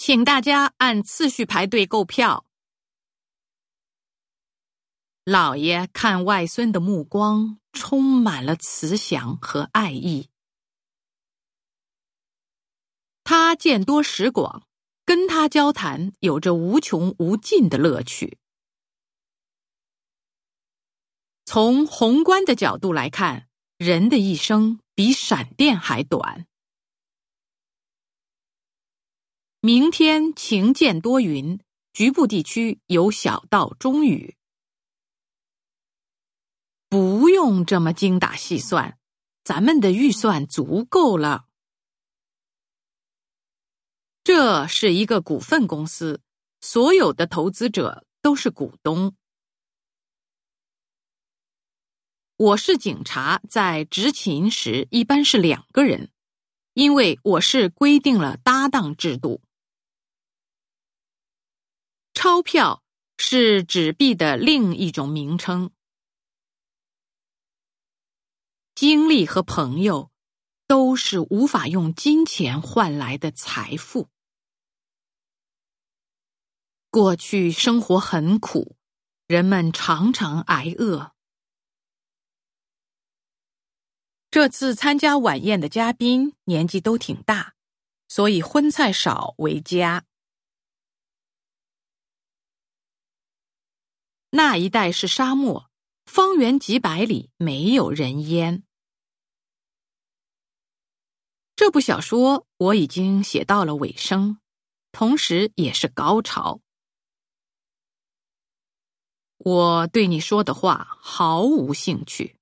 请大家按次序排队购票。老爷看外孙的目光充满了慈祥和爱意。他见多识广，跟他交谈有着无穷无尽的乐趣。从宏观的角度来看，人的一生比闪电还短。明天晴见多云，局部地区有小到中雨。不用这么精打细算，咱们的预算足够了。这是一个股份公司，所有的投资者都是股东。我是警察，在执勤时一般是两个人，因为我是规定了搭档制度。钞票是纸币的另一种名称。经历和朋友都是无法用金钱换来的财富。过去生活很苦，人们常常挨饿。这次参加晚宴的嘉宾年纪都挺大，所以荤菜少为佳。那一带是沙漠，方圆几百里没有人烟。这部小说我已经写到了尾声，同时也是高潮。我对你说的话毫无兴趣。